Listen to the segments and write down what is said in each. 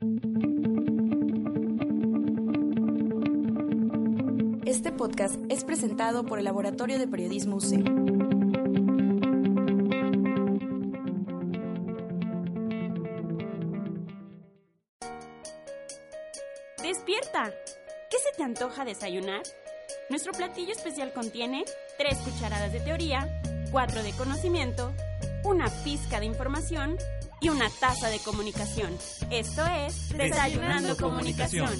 Este podcast es presentado por el Laboratorio de Periodismo UC. ¡Despierta! ¿Qué se te antoja desayunar? Nuestro platillo especial contiene 3 cucharadas de teoría, 4 de conocimiento, una pizca de información y una taza de comunicación. Esto es Desayunando, Comunicación.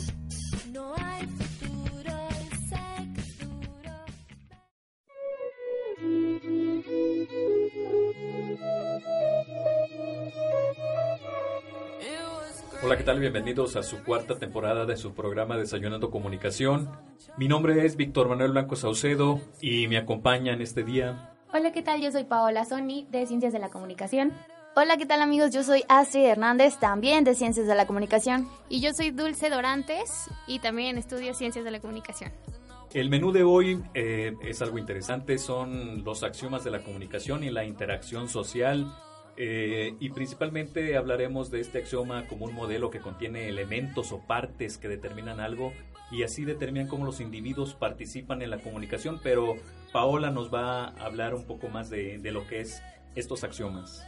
Hola, ¿qué tal? Bienvenidos a su cuarta temporada de su programa Desayunando Comunicación. Mi nombre es Víctor Manuel Blanco Saucedo y me acompaña en este día. Hola, ¿qué tal? Yo soy Paola Sony de Ciencias de la Comunicación. Hola, ¿qué tal amigos? Yo soy Astrid Hernández, también de Ciencias de la Comunicación. Y yo soy Dulce Dorantes y también estudio Ciencias de la Comunicación. El menú de hoy eh, es algo interesante, son los axiomas de la comunicación y la interacción social. eh, y principalmente hablaremos de este axioma como un modelo que contiene elementos o partes que determinan algo y así determinan cómo los individuos participan en la comunicación, pero Paola nos va a hablar un poco más de, de lo que es estos axiomas.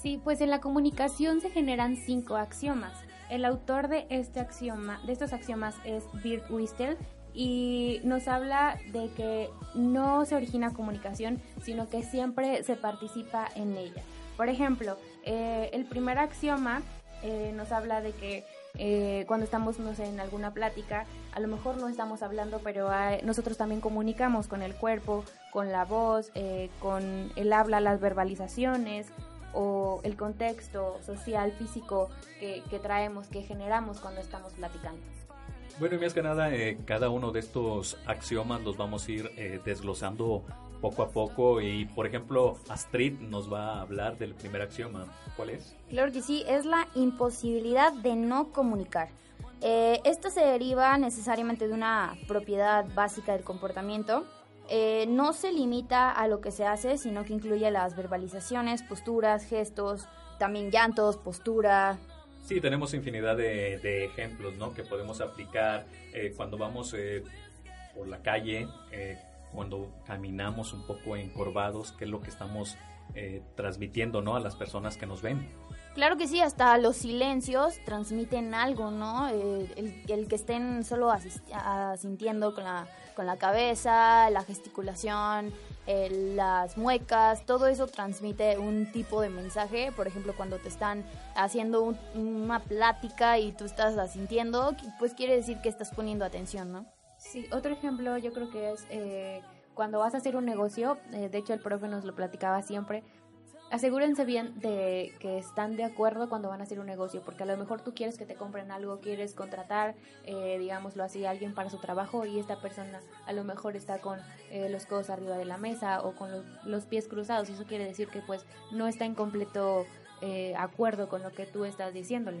Sí, pues en la comunicación se generan cinco axiomas. El autor de este axioma, de estos axiomas es Bert Wistel y nos habla de que no se origina comunicación, sino que siempre se participa en ella. Por ejemplo, eh, el primer axioma eh, nos habla de que eh, cuando estamos, no sé, en alguna plática, a lo mejor no estamos hablando, pero nosotros también comunicamos con el cuerpo, con la voz, eh, con el habla, las verbalizaciones o el contexto social, físico que, que traemos, que generamos cuando estamos platicando. Bueno, y más que nada, eh, cada uno de estos axiomas los vamos a ir eh, desglosando poco a poco. Y, por ejemplo, Astrid nos va a hablar del primer axioma. ¿Cuál es? Claro que sí, es la imposibilidad de no comunicar. Eh, esto se deriva necesariamente de una propiedad básica del comportamiento. Eh, no se limita a lo que se hace, sino que incluye las verbalizaciones, posturas, gestos, también llantos, postura. Sí, tenemos infinidad de, de ejemplos ¿no? que podemos aplicar eh, cuando vamos eh, por la calle, eh, cuando caminamos un poco encorvados, que es lo que estamos eh, transmitiendo ¿no? a las personas que nos ven. Claro que sí, hasta los silencios transmiten algo, ¿no? Eh, el, el que estén solo asintiendo con la, con la cabeza, la gesticulación, eh, las muecas, todo eso transmite un tipo de mensaje. Por ejemplo, cuando te están haciendo un- una plática y tú estás asintiendo, pues quiere decir que estás poniendo atención, ¿no? Sí, otro ejemplo yo creo que es eh, cuando vas a hacer un negocio, eh, de hecho el profe nos lo platicaba siempre, asegúrense bien de que están de acuerdo cuando van a hacer un negocio, porque a lo mejor tú quieres que te compren algo, quieres contratar, eh, digámoslo así, a alguien para su trabajo y esta persona a lo mejor está con eh, los codos arriba de la mesa o con los, los pies cruzados y eso quiere decir que pues no está en completo eh, acuerdo con lo que tú estás diciéndole.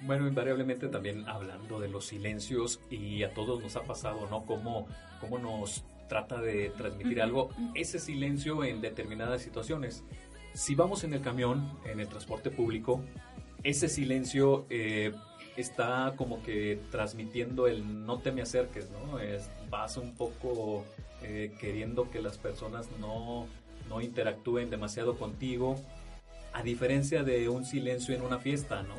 Bueno, invariablemente también hablando de los silencios y a todos nos ha pasado, ¿no? Cómo, cómo nos trata de transmitir algo, ese silencio en determinadas situaciones. Si vamos en el camión, en el transporte público, ese silencio eh, está como que transmitiendo el no te me acerques, ¿no? Es, vas un poco eh, queriendo que las personas no, no interactúen demasiado contigo, a diferencia de un silencio en una fiesta, ¿no?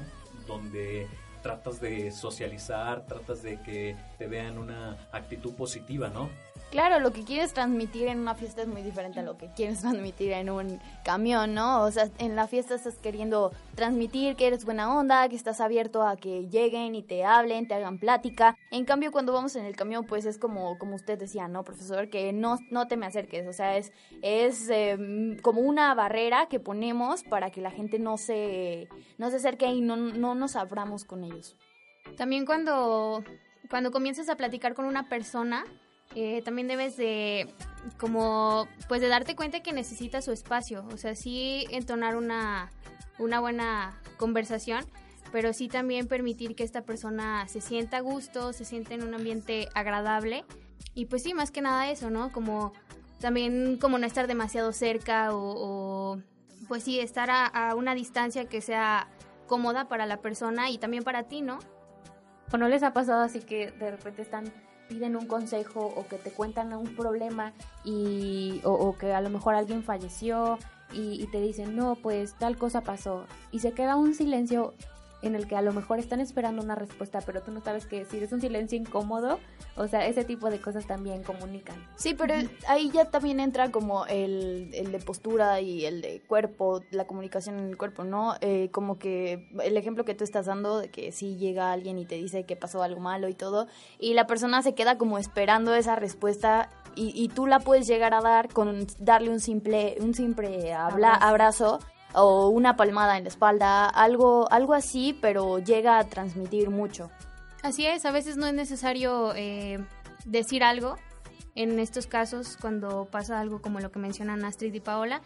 Donde tratas de socializar, tratas de que te vean una actitud positiva, ¿no? Claro, lo que quieres transmitir en una fiesta es muy diferente a lo que quieres transmitir en un camión, ¿no? O sea, en la fiesta estás queriendo transmitir que eres buena onda, que estás abierto a que lleguen y te hablen, te hagan plática. En cambio, cuando vamos en el camión, pues es como, como usted decía, ¿no, profesor? Que no, no te me acerques. O sea, es, es eh, como una barrera que ponemos para que la gente no se, no se acerque y no, no nos abramos con ellos. También cuando, cuando comienzas a platicar con una persona, eh, también debes de como pues de darte cuenta que necesita su espacio, o sea, sí entonar una, una buena conversación, pero sí también permitir que esta persona se sienta a gusto, se sienta en un ambiente agradable y pues sí, más que nada eso, ¿no? Como también como no estar demasiado cerca o, pues sí, estar a, a una distancia que sea cómoda para la persona y también para ti, ¿no? ¿O no les ha pasado así que de repente están piden un consejo o que te cuentan un problema y o, que a lo mejor alguien falleció y, y, te dicen no pues tal cosa pasó y se queda un silencio en el que a lo mejor están esperando una respuesta, pero tú no sabes qué decir. Es un silencio incómodo. O sea, ese tipo de cosas también comunican. Sí, pero ahí ya también entra como el, el, de postura y el de cuerpo, la comunicación en el cuerpo, ¿no? Eh, como que el ejemplo que tú estás dando de que si llega alguien y te dice que pasó algo malo y todo, y la persona se queda como esperando esa respuesta y, y tú la puedes llegar a dar con darle un simple, un simple habla, abrazo o una palmada en la espalda, algo, algo así, pero llega a transmitir mucho. Así es, a veces no es necesario eh, decir algo. En estos casos, cuando pasa algo como lo que mencionan Astrid y Paola,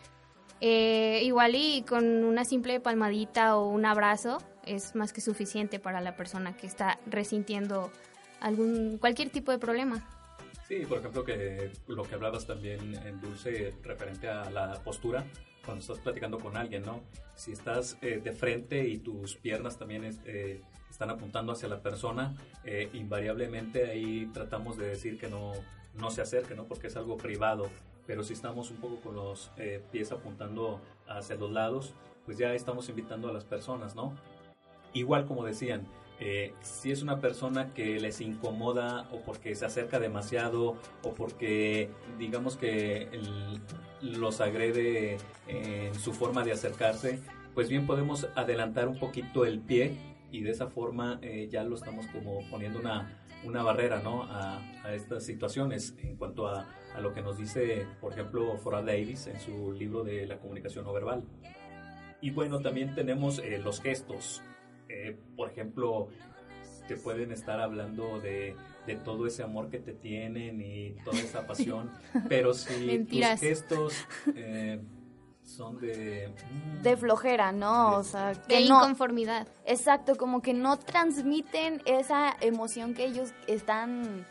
eh, igual y con una simple palmadita o un abrazo es más que suficiente para la persona que está resintiendo algún cualquier tipo de problema. Sí, por ejemplo, que lo que hablabas también en Dulce referente a la postura, cuando estás platicando con alguien, ¿no? Si estás eh, de frente y tus piernas también eh, están apuntando hacia la persona, eh, invariablemente ahí tratamos de decir que no, no se acerque, ¿no? Porque es algo privado. Pero si estamos un poco con los pies apuntando hacia los lados, pues ya estamos invitando a las personas, ¿no? Igual como decían, eh, si es una persona que les incomoda o porque se acerca demasiado o porque digamos que los agrede en su forma de acercarse, pues bien podemos adelantar un poquito el pie y de esa forma eh, ya lo estamos como poniendo una, una barrera ¿no? a, estas situaciones en cuanto a, a, lo que nos dice, por ejemplo, Fora Davis en su libro de la comunicación no verbal. Y bueno, también tenemos eh, los gestos. Eh, por ejemplo, te pueden estar hablando de, todo ese amor que te tienen y toda esa pasión, pero si tus gestos eh, son de... Mm, de flojera, ¿no? o sea, de inconformidad. Exacto, como que no transmiten esa emoción que ellos están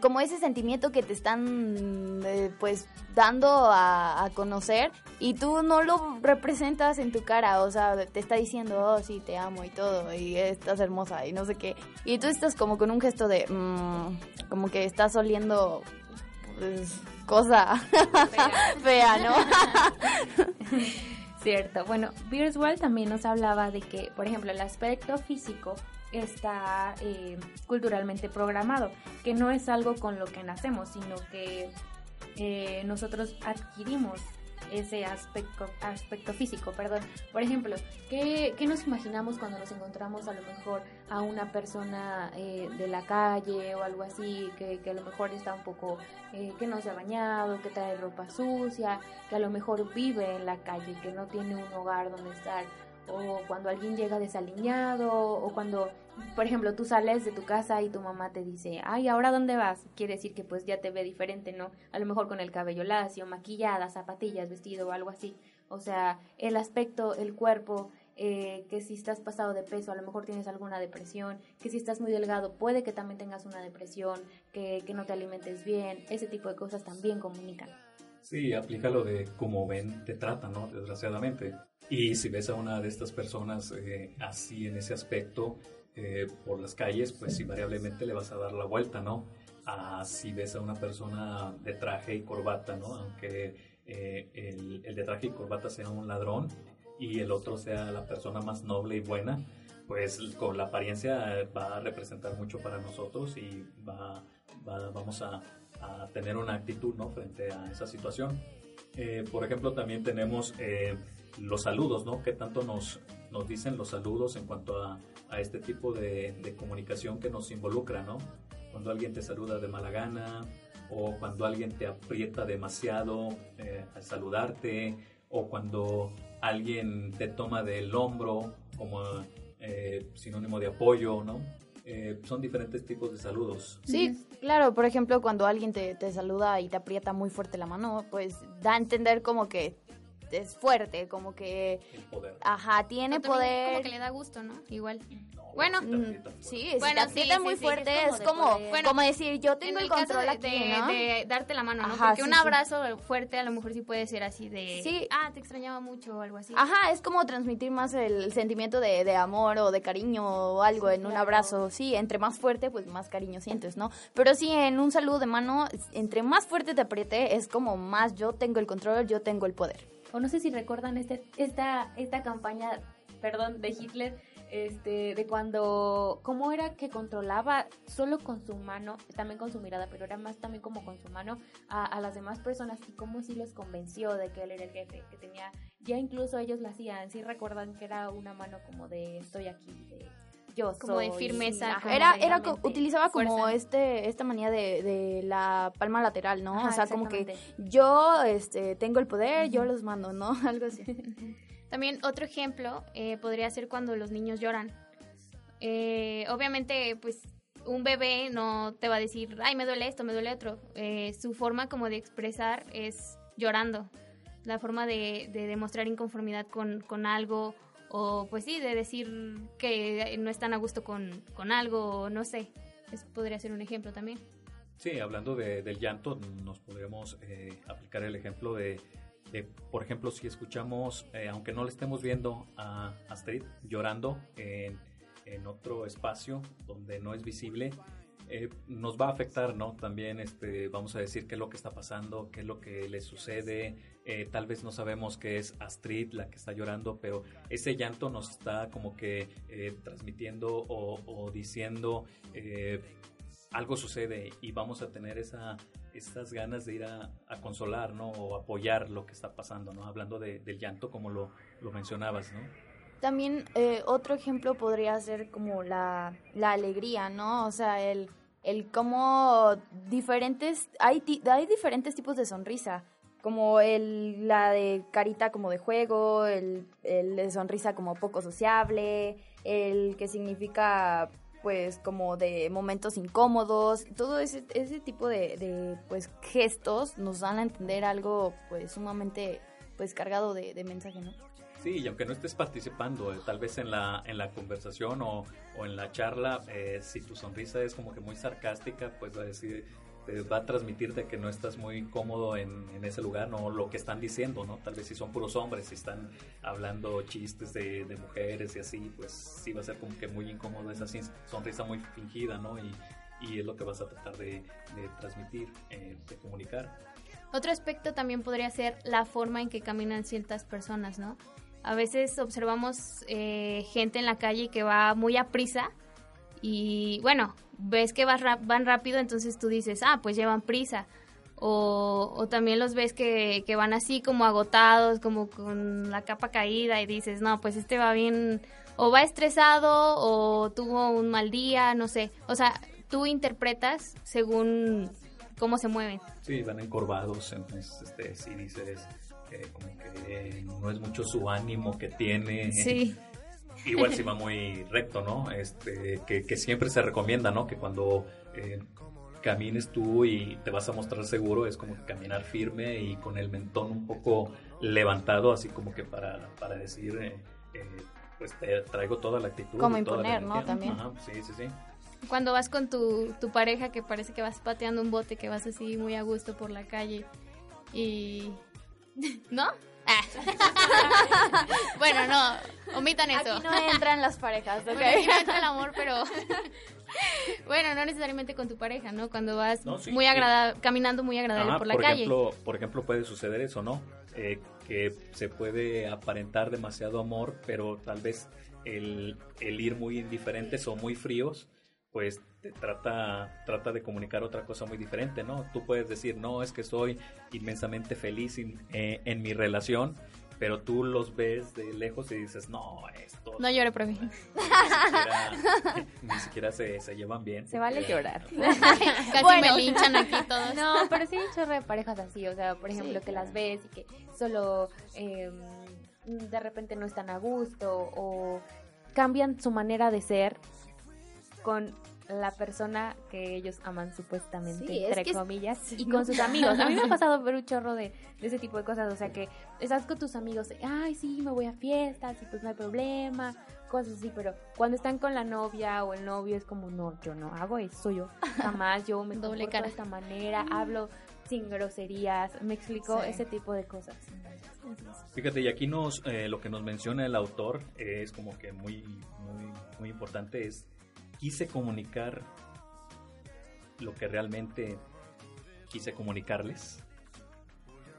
como ese sentimiento que te están eh, pues dando a, conocer y tú no lo representas en tu cara, o sea, te está diciendo, oh, sí, te amo y todo, y estás hermosa y no sé qué, y tú estás como con un gesto de, mm, como que estás oliendo pues, cosa fea, ¿no? Cierto, bueno, Birswell también nos hablaba de que, por ejemplo, el aspecto físico está eh, culturalmente programado, que no es algo con lo que nacemos, sino que eh, nosotros adquirimos ese aspecto, aspecto físico, perdón. Por ejemplo, ¿qué, nos imaginamos cuando nos encontramos a lo mejor a una persona eh, de la calle o algo así, que, que, a lo mejor está un poco, que no se ha bañado, que trae ropa sucia, que a lo mejor vive en la calle, que no tiene un hogar donde estar? O cuando alguien llega desaliñado, o cuando, por ejemplo, tú sales de tu casa y tu mamá te dice, ay, ¿ahora dónde vas? Quiere decir que pues ya te ve diferente, ¿no? A lo mejor con el cabello lacio, maquillada, zapatillas, vestido o algo así. O sea, el aspecto, el cuerpo, eh, que si estás pasado de peso, a lo mejor tienes alguna depresión, que si estás muy delgado, puede que también tengas una depresión, que, que no te alimentes bien, ese tipo de cosas también comunican. Sí, aplica lo de cómo ven, te tratan, ¿no? Desgraciadamente. Y si ves a una de estas personas eh, así en ese aspecto eh, por las calles, pues invariablemente le vas a dar la vuelta, ¿no? A si ves a una persona de traje y corbata, ¿no? Aunque eh, el, el, de traje y corbata sea un ladrón y el otro sea la persona más noble y buena, pues con la apariencia va a representar mucho para nosotros y va, va vamos a, a, tener una actitud, ¿no? Frente a esa situación. por ejemplo, también tenemos los saludos, ¿no? ¿Qué tanto nos, nos dicen los saludos en cuanto a, a este tipo de, de, comunicación que nos involucra, ¿no? Cuando alguien te saluda de mala gana o cuando alguien te aprieta demasiado eh, al saludarte o cuando alguien te toma del hombro como eh, sinónimo de apoyo, ¿no? Eh, son diferentes tipos de saludos. Sí, claro, por ejemplo, cuando alguien te, te, saluda y te aprieta muy fuerte la mano, pues da a entender como que es fuerte, como que, El poder. ajá, tiene O poder. Como que le da gusto, ¿no? Igual. No, Bueno, Mm, fuerte. Sí, si Bueno, sí, sí, muy sí, fuerte, es como es como. Bueno, decir, yo tengo en el caso control de, aquí, de- ¿no? de darte la mano, ¿no? Ajá, Porque sí, un sí. abrazo fuerte a lo mejor sí puede ser así de, Sí. ah, te extrañaba mucho o algo así. Ajá, es como transmitir más el sentimiento de, de amor o de cariño o algo en un abrazo. Sí, entre más fuerte, pues más cariño sientes, ¿no? Pero sí, en un saludo de mano, entre más fuerte te apriete, es como más yo tengo el control, yo tengo el poder. O no sé si recuerdan este, esta, esta campaña, perdón, de Hitler, este, de cuando, cómo era que controlaba solo con su mano, también con su mirada, pero era más también como con su mano a, a las demás personas y cómo sí los convenció de que él era el jefe, que tenía, ya incluso ellos lo hacían, sí recuerdan que era una mano como de estoy aquí, de yo Como de soy", firmeza, ajá, Era, era utilizaba como este, esta manía de, de la palma lateral, ¿no? Ajá, o sea, como que yo este, tengo el poder, yo los mando, ¿no? Algo así. También otro ejemplo eh, podría ser cuando los niños lloran. Eh, obviamente, pues un bebé no te va a decir, ay, me duele esto, me duele otro. Eh, su forma como de expresar es llorando. La forma de, de demostrar inconformidad con, con algo o pues sí, de decir que no están a gusto con, con algo no sé. Podría ser un ejemplo también. Sí, hablando de- del llanto, nos podríamos eh, aplicar el ejemplo de, de, por ejemplo, si escuchamos, eh, aunque no le estemos viendo a Astrid llorando en, en otro espacio donde no es visible, eh, nos va a afectar, ¿no? También este, vamos a decir qué es lo que está pasando, qué es lo que le sucede. eh, tal vez no sabemos que es Astrid la que está llorando, pero ese llanto nos está como que eh, transmitiendo o, diciendo eh, algo sucede y vamos a tener esa, estas ganas de ir a, consolar, ¿no? O apoyar lo que está pasando, ¿no? Hablando de- del llanto como lo, lo mencionabas, ¿no? También otro ejemplo podría ser como la, la alegría, ¿no? O sea, el, el cómo diferentes, hay, hay diferentes tipos de sonrisa, como el, la de carita como de juego, el, el de sonrisa como poco sociable, el que significa pues como de momentos incómodos, todo ese, ese tipo de, de pues gestos nos dan a entender algo pues sumamente pues cargado de, de mensaje, ¿no? Sí, y aunque no estés participando, eh, tal vez en la, en la conversación o, o en la charla, eh, si tu sonrisa es como que muy sarcástica, pues va a decir, te va a transmitirte que no estás muy cómodo en, en ese lugar, no lo que están diciendo, ¿no? Tal vez si son puros hombres, si están hablando chistes de, de mujeres y así, pues sí va a ser como que muy incómodo esa sonrisa muy fingida, ¿no? Y, y es lo que vas a tratar de, de transmitir, eh, de comunicar. Otro aspecto también podría ser la forma en que caminan ciertas personas, ¿no? A veces observamos eh, gente en la calle que va muy a prisa y, bueno, ves que ra- van rápido, entonces tú dices, ah, pues llevan prisa. O, o también los ves que, que van así como agotados, como con la capa caída y dices, no, pues este va bien, o va estresado o tuvo un mal día, no sé. O sea, tú interpretas según cómo se mueven. Sí, van encorvados, entonces este, sí dices eh, como que no es mucho su ánimo que tiene. Sí. Igual si va muy recto, ¿no? Este, que, que siempre se recomienda, ¿no? Que cuando eh, camines tú y te vas a mostrar seguro, es como que caminar firme y con el mentón un poco levantado, así como que para, para decir, eh, eh, pues te traigo toda la actitud. Como y toda la imponer, ¿no? También. Ajá, sí, sí, sí. Cuando vas con tu, tu pareja que parece que vas pateando un bote, que vas así muy a gusto por la calle y... ¿No? Ah. bueno, no, omitan eso. Aquí no entran las parejas, ¿ok? Bueno, aquí no entra el amor, pero... bueno, no necesariamente con tu pareja, ¿no? Cuando vas No, sí, muy sí. agrada caminando muy agradable Ajá, por la por calle. Ejemplo, por ejemplo, puede suceder eso, ¿no? Eh, que se puede aparentar demasiado amor, pero tal vez el, el ir muy indiferentes o muy fríos, pues te trata, trata de comunicar otra cosa muy diferente, ¿no? Tú puedes decir, no, es que soy inmensamente feliz in- eh, en mi relación, pero tú los ves de lejos y dices, no, esto No llore por mí. ni siquiera, ni siquiera se, se llevan bien. Se vale llorar. Casi Bueno. me linchan aquí todos. No, pero sí hay un chorro de parejas así, o sea, por ejemplo, que las ves y que solo eh, de repente no están a gusto o cambian su manera de ser con la persona que ellos aman supuestamente, Sí, es entre que- comillas, y con sus amigos. A mí me ha pasado ver un chorro de, de ese tipo de cosas, o sea que estás con tus amigos, ay, sí, me voy a fiestas y pues no hay problema, cosas así, pero cuando están con la novia o el novio es como, no, yo no hago eso, yo jamás, yo me Doble comporto cara. de esta manera, hablo sin groserías, me explico Sí. ese tipo de cosas. Fíjate, y aquí nos, eh, lo que nos menciona el autor es como que muy, muy, muy importante, es quise comunicar lo que realmente quise comunicarles.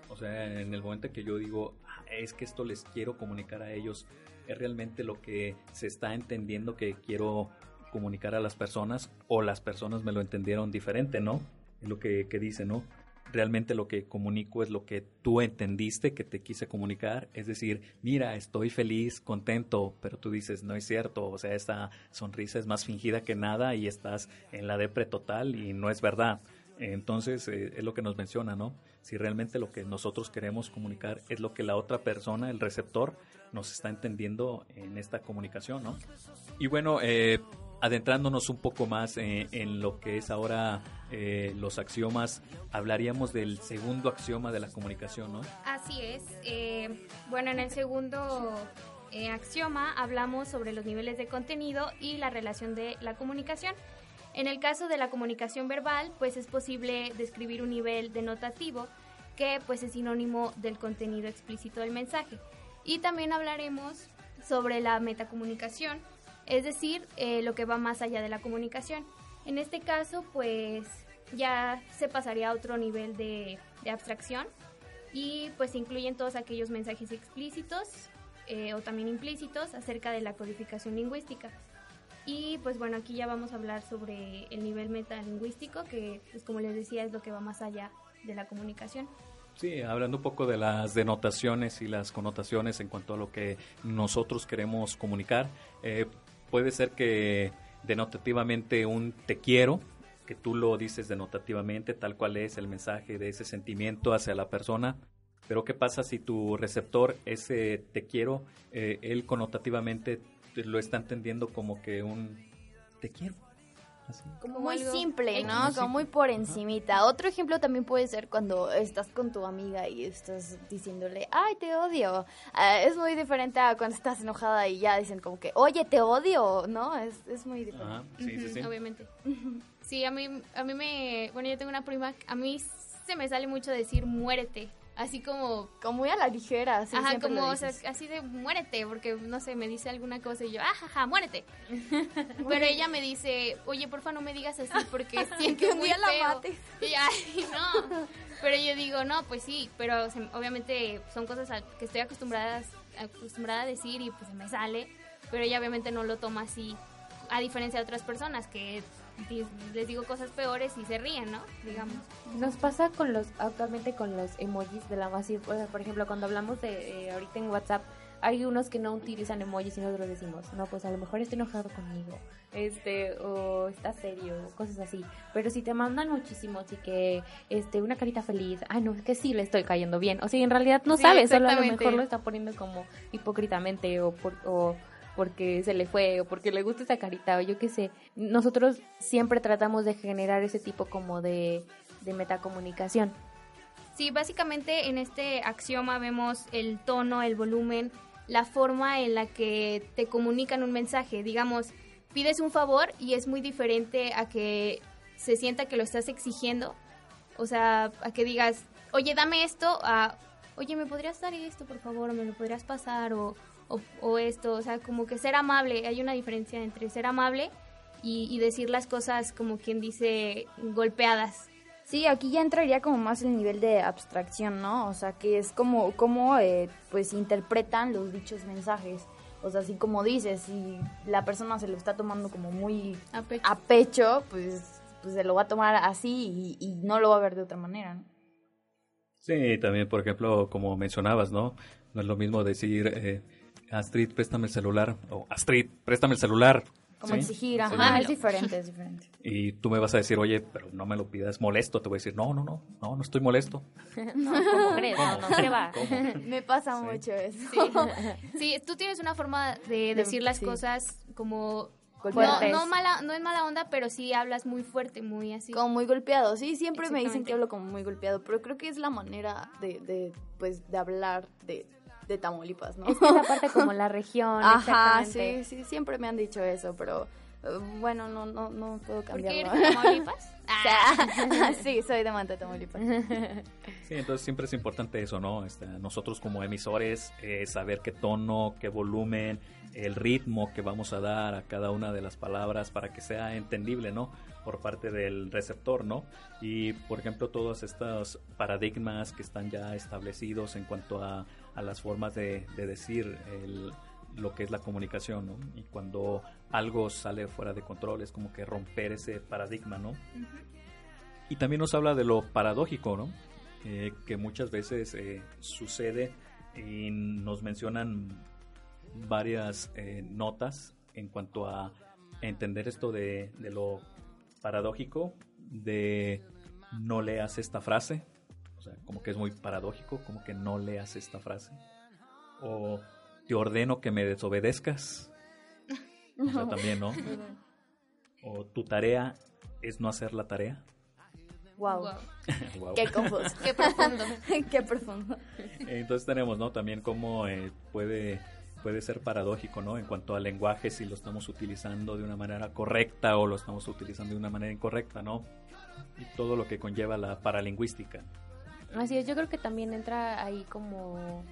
O sea, en el momento que yo digo, "Ah, es que esto les quiero comunicar a ellos, es realmente lo que se está entendiendo que quiero comunicar a las personas o las personas me lo entendieron diferente, ¿no? Es lo que, que dice, ¿no? Realmente lo que comunico es lo que tú entendiste que te quise comunicar, es decir, mira, estoy feliz, contento, pero tú dices, no es cierto, o sea, esta sonrisa es más fingida que nada y estás en la depre total y no es verdad. Entonces, eh, es lo que nos menciona, ¿no? Si realmente lo que nosotros queremos comunicar es lo que la otra persona, el receptor, nos está entendiendo en esta comunicación, ¿no? Y bueno, eh, adentrándonos un poco más eh, en lo que es ahora eh, los axiomas, hablaríamos del segundo axioma de la comunicación, ¿no? Así es. eh, bueno, en el segundo axioma hablamos sobre los niveles de contenido y la relación de la comunicación. En el caso de la comunicación verbal, pues es posible describir un nivel denotativo que pues es sinónimo del contenido explícito del mensaje. Y también hablaremos sobre la metacomunicación, es decir, eh, lo que va más allá de la comunicación. En este caso, pues ya se pasaría a otro nivel de, de abstracción y pues incluyen todos aquellos mensajes explícitos eh, o también implícitos acerca de la codificación lingüística. Y pues bueno, aquí ya vamos a hablar sobre el nivel metalingüístico, que pues como les decía es lo que va más allá de la comunicación. Sí, hablando un poco de las denotaciones y las connotaciones en cuanto a lo que nosotros queremos comunicar, eh, puede ser que denotativamente un te quiero, que tú lo dices denotativamente, tal cual es el mensaje de ese sentimiento hacia la persona, pero ¿qué pasa si tu receptor, ese te quiero, eh, él connotativamente te lo está entendiendo como que un te quiero? Así. Como muy algo simple. ¿no? Como muy por encimita. Otro ejemplo también puede ser cuando estás con tu amiga y estás diciéndole, ay, te odio. Ah, es muy diferente a cuando estás enojada y ya dicen como que, oye, te odio, ¿no? Es, es muy diferente. Ajá, sí, sí. Obviamente. Sí, a mí, a mí me... Bueno, yo tengo una prima, a mí se me sale mucho decir muérete. Así como... Como muy a la ligera, sí, ajá, como, o sea, así de muérete, porque, no sé, me dice alguna cosa y yo, ajaja, muérete. Pero ella me dice, oye, porfa, no me digas así porque siento muy día la feo". mates. Y ay, no. Pero yo digo, no, pues sí, pero obviamente son cosas a- que estoy acostumbrada, acostumbrada a decir y pues me sale, pero ella obviamente no lo toma así, a diferencia de otras personas que les digo cosas peores y se ríen, ¿no? Digamos. Nos pasa con los, actualmente con los emojis de la sea, por ejemplo, cuando hablamos de eh, ahorita en WhatsApp, hay unos que no utilizan emojis y nosotros decimos, no, pues a lo mejor está enojado conmigo, este, o está serio, cosas así. Pero si te mandan muchísimos y que, este, una carita feliz, ah, no, es que sí le estoy cayendo bien. O sea, en realidad no Sí, sabes, solo a lo mejor lo está poniendo como hipócritamente o por, o porque se le fue o porque le gusta esa carita o yo qué sé. Nosotros siempre tratamos de generar ese tipo como de, de metacomunicación. Sí, básicamente en este axioma vemos el tono, el volumen, la forma en la que te comunican un mensaje. Digamos, pides un favor y es muy diferente a que se sienta que lo estás exigiendo. O sea, a que digas, oye, dame esto, a, oye, ¿me podrías dar esto, por favor? ¿O me lo podrías pasar? O, o, o esto, o sea, como que ser amable. Hay una diferencia entre ser amable y, y decir las cosas como quien dice golpeadas. Sí, aquí ya entraría como más el nivel de abstracción, ¿no? O sea, que es como, como eh, pues interpretan los dichos mensajes. O sea, así como dices, si la persona se lo está tomando como muy A pecho. a pecho, pues, pues se lo va a tomar así y, y no lo va a ver de otra manera, ¿no? Sí, también, por ejemplo, como mencionabas, ¿no? No es lo mismo decir, eh, Astrid, préstame el celular, o Astrid, préstame el celular. Como ¿sí? exigir, Sí. ajá, es diferente, es diferente. Y tú me vas a decir, oye, pero no me lo pidas molesto. Te voy a decir, no, no, no, no, no estoy molesto. No, ¿cómo crees? No, no, ¿qué va? ¿Cómo? Me pasa Sí. mucho eso. Sí. Sí, tú tienes una forma de decir las sí. cosas como golpeado. No, no, mala, no es mala onda, pero sí hablas muy fuerte, muy así. Como muy golpeado, sí, siempre me dicen que hablo como muy golpeado, pero creo que es la manera de, de pues, de hablar de, de Tamaulipas, ¿no? Es que esa parte como la región, Ajá, exactamente. sí, sí, siempre me han dicho eso, pero eh, bueno, no, no, no puedo ¿Por qué cambiarlo. eres de Tamaulipas? Sea, sí, soy de Manta, Tamaulipas. Sí, entonces siempre es importante eso, ¿no? Este, nosotros como emisores, eh, saber qué tono, qué volumen, el ritmo que vamos a dar a cada una de las palabras para que sea entendible, ¿no? Por parte del receptor, ¿no? Y, por ejemplo, todos estos paradigmas que están ya establecidos en cuanto a, a las formas de, de decir el- lo que es la comunicación, ¿no? Y cuando algo sale fuera de control es como que romper ese paradigma, ¿no? Y también nos habla de lo paradójico, ¿no? Eh, que muchas veces eh, sucede y nos mencionan varias eh, notas en cuanto a entender esto de, de lo paradójico, de no leas esta frase, o sea, como que es muy paradójico, como que no leas esta frase, o te ordeno que me desobedezcas, o sea, también, ¿no? O tu tarea es no hacer la tarea. Wow, qué confuso. Qué profundo. qué profundo. Entonces tenemos, ¿no? También cómo eh, puede, puede ser paradójico, ¿no? En cuanto al lenguaje, si lo estamos utilizando de una manera correcta o lo estamos utilizando de una manera incorrecta, ¿no? Y todo lo que conlleva la paralingüística. Así es, yo creo que también entra ahí como,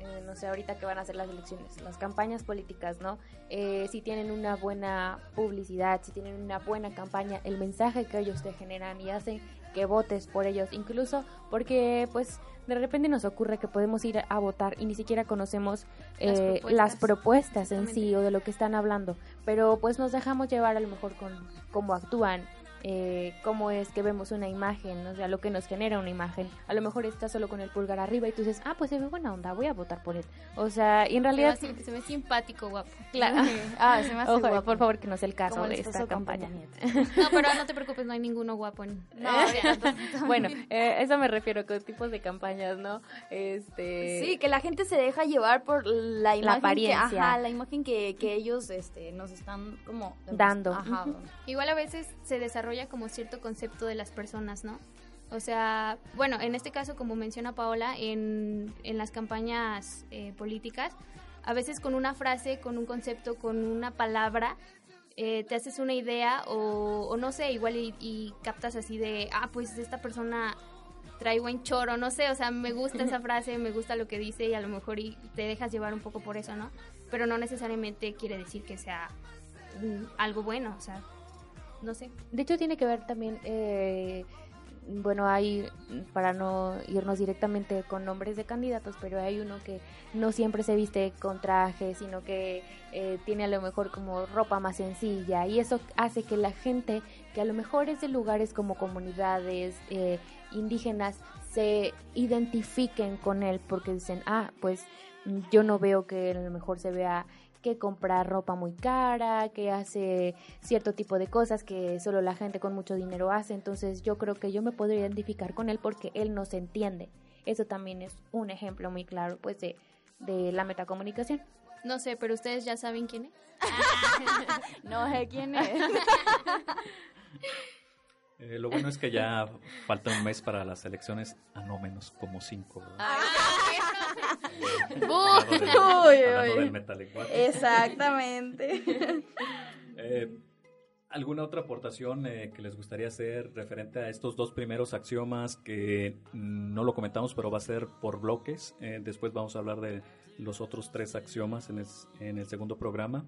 eh, no sé, ahorita que van a ser las elecciones, las campañas políticas, ¿no? Eh, si tienen una buena publicidad, si tienen una buena campaña, el mensaje que ellos te generan y hacen que votes por ellos, incluso porque pues de repente nos ocurre que podemos ir a votar y ni siquiera conocemos Las eh, propuestas. las propuestas en sí o de lo que están hablando, pero pues nos dejamos llevar a lo mejor con cómo actúan, eh, cómo es que vemos una imagen, o sea, lo que nos genera una imagen. A lo mejor está solo con el pulgar arriba y tú dices, ah, pues se ve buena onda, voy a votar por él. O sea, y en realidad, así- se ve simpático, guapo. claro. Ah, se me hace Ojo, guapo. por favor, que no sea el caso de esta campaña. No, pero no te preocupes, no hay ninguno guapo en... No, ya, entonces- bueno, eh, eso me refiero con tipos de campañas, ¿no? Este, Sí, que la gente se deja llevar por la imagen apariencia. que, ajá, la imagen que, que ellos este, nos están como Dando. Ajá. Igual a veces se desarrolla como cierto concepto de las personas, ¿no? O sea, bueno, en este caso, como menciona Paola, en, en las campañas eh, políticas, a veces con una frase, con un concepto, con una palabra, eh, te haces una idea o, o no sé, igual y, y captas así de, ah, pues esta persona trae buen choro, no sé, o sea, me gusta esa frase, me gusta lo que dice y a lo mejor y te dejas llevar un poco por eso, ¿no? Pero no necesariamente quiere decir que sea mm, algo bueno, o sea, no sé. De hecho, tiene que ver también, eh, bueno, hay, para no irnos directamente con nombres de candidatos, pero hay uno que no siempre se viste con traje, sino que eh, tiene a lo mejor como ropa más sencilla y eso hace que la gente que a lo mejor es de lugares como comunidades eh, indígenas se identifiquen con él porque dicen, ah, pues yo no veo que a lo mejor se vea que compra ropa muy cara, que hace cierto tipo de cosas que solo la gente con mucho dinero hace, entonces yo creo que yo me podría identificar con él porque él nos entiende. Eso también es un ejemplo muy claro pues de, de la metacomunicación. No sé, pero ustedes ya saben quién es. No sé quién es. Eh, lo bueno es que ya falta un mes para las elecciones, a no menos como cinco. Uy, del. Exactamente. Eh, ¿Alguna otra aportación eh, que les gustaría hacer referente a estos dos primeros axiomas que mm, no lo comentamos, pero va a ser por bloques? Eh, después vamos a hablar de los otros tres axiomas en el, en el segundo programa.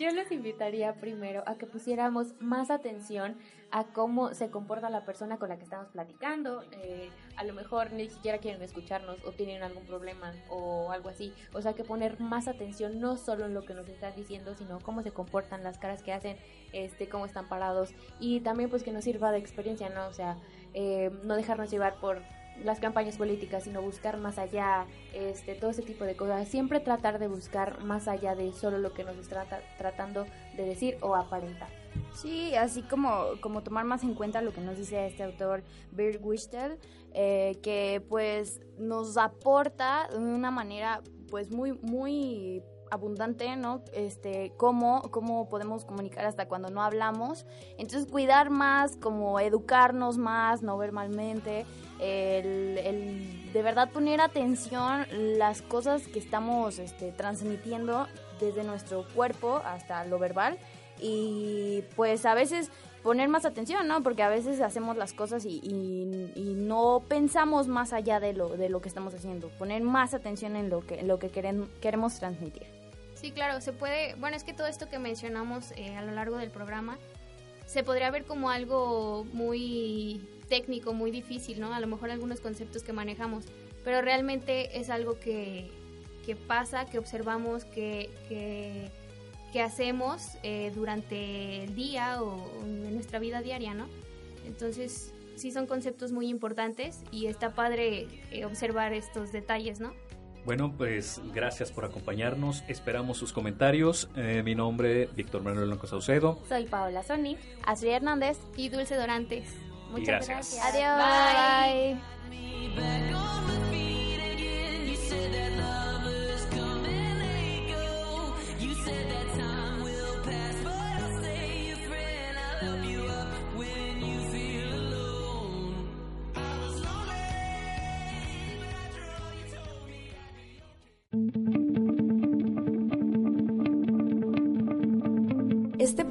Yo les invitaría primero a que pusiéramos más atención a cómo se comporta la persona con la que estamos platicando. Eh, a lo mejor ni siquiera quieren escucharnos o tienen algún problema o algo así. O sea, que poner más atención no solo en lo que nos están diciendo, sino cómo se comportan, las caras que hacen, este, cómo están parados. Y también pues que nos sirva de experiencia, ¿no? O sea, eh, no dejarnos llevar por las campañas políticas, sino buscar más allá, este, todo ese tipo de cosas. Siempre tratar de buscar más allá de solo lo que nos está trata- tratando de decir o aparentar. Sí, así como, como tomar más en cuenta lo que nos dice este autor, Bert Wistel, eh, que pues nos aporta de una manera pues muy, muy abundante, ¿no? Este, cómo, cómo podemos comunicar hasta cuando no hablamos. Entonces, cuidar más, como educarnos más, no verbalmente, el, el de verdad poner atención las cosas que estamos este, transmitiendo desde nuestro cuerpo hasta lo verbal. Y pues a veces poner más atención, ¿no? Porque a veces hacemos las cosas y, no pensamos más allá de lo, de lo que estamos haciendo. Poner más atención en lo que, lo que queremos, queremos transmitir. Sí, claro, se puede, bueno, es que todo esto que mencionamos eh, a lo largo del programa se podría ver como algo muy técnico, muy difícil, ¿no? A lo mejor algunos conceptos que manejamos, pero realmente es algo que, que pasa, que observamos, que, que, hacemos eh, durante el día o en nuestra vida diaria, ¿no? Entonces, sí son conceptos muy importantes y está padre eh, observar estos detalles, ¿no? Bueno, pues gracias por acompañarnos. Esperamos sus comentarios. Eh, mi nombre es Víctor Manuel Blanco Saucedo. Soy Paola Sony. Ashley Hernández. Y Dulce Dorantes. Muchas gracias. Adiós. Este